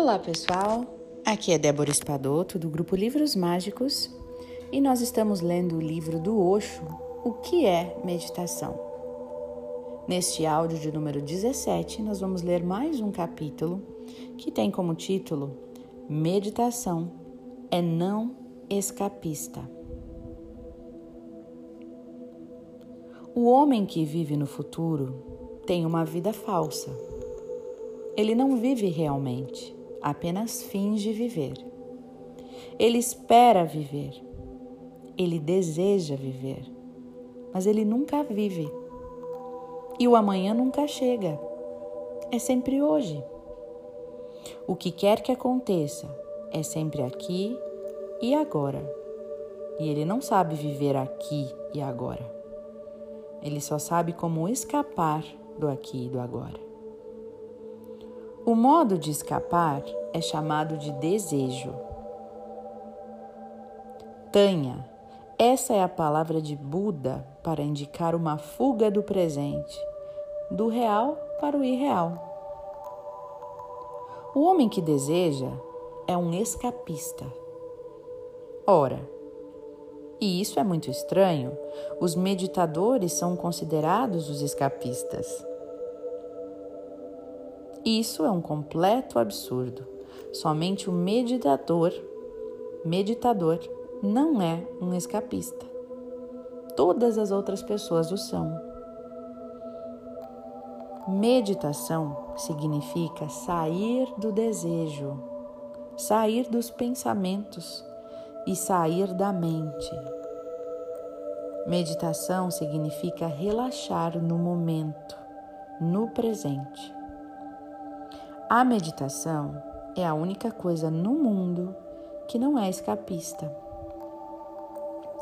Olá, pessoal. Aqui é Débora Espadoto do grupo Livros Mágicos e nós estamos lendo o livro do Osho, O que é meditação? Neste áudio de número 17, nós vamos ler mais um capítulo que tem como título Meditação é não escapista. O homem que vive no futuro tem uma vida falsa. Ele não vive realmente, apenas finge viver. Ele espera viver. Ele deseja viver, mas ele nunca vive. E o amanhã nunca chega. É sempre hoje. O que quer que aconteça é sempre aqui e agora. E ele não sabe viver aqui e agora. Ele só sabe como escapar do aqui e do agora. O modo de escapar é chamado de desejo. Tanha, essa é a palavra de Buda para indicar uma fuga do presente, do real para o irreal. O homem que deseja é um escapista. Ora, e isso é muito estranho. Os meditadores são considerados os escapistas. Isso é um completo absurdo. Somente o meditador, meditador, não é um escapista. Todas as outras pessoas o são. Meditação significa sair do desejo, sair dos pensamentos e sair da mente. Meditação significa relaxar no momento, no presente. A meditação é a única coisa no mundo que não é escapista.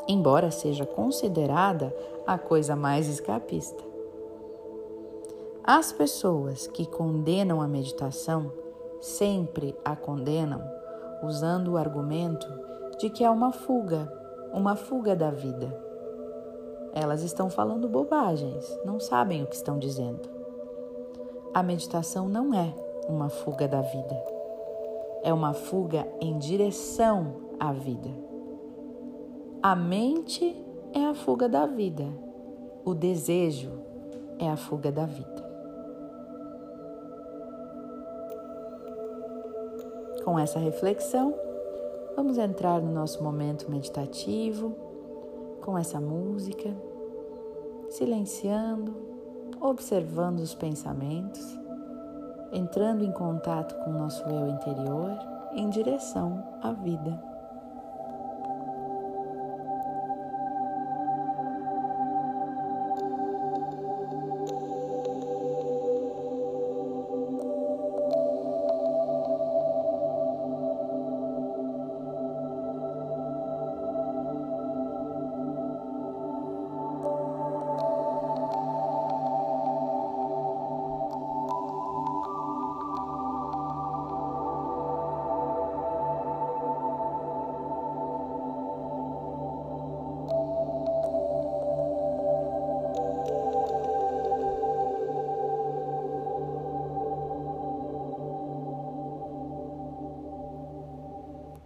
Embora seja considerada a coisa mais escapista. As pessoas que condenam a meditação sempre a condenam usando o argumento de que é uma fuga, uma fuga da vida. Elas estão falando bobagens, não sabem o que estão dizendo. A meditação não é uma fuga da vida, é uma fuga em direção à vida. A mente é a fuga da vida, o desejo é a fuga da vida. Com essa reflexão, Vamos entrar no nosso momento meditativo com essa música, silenciando, observando os pensamentos, entrando em contato com o nosso eu interior em direção à vida.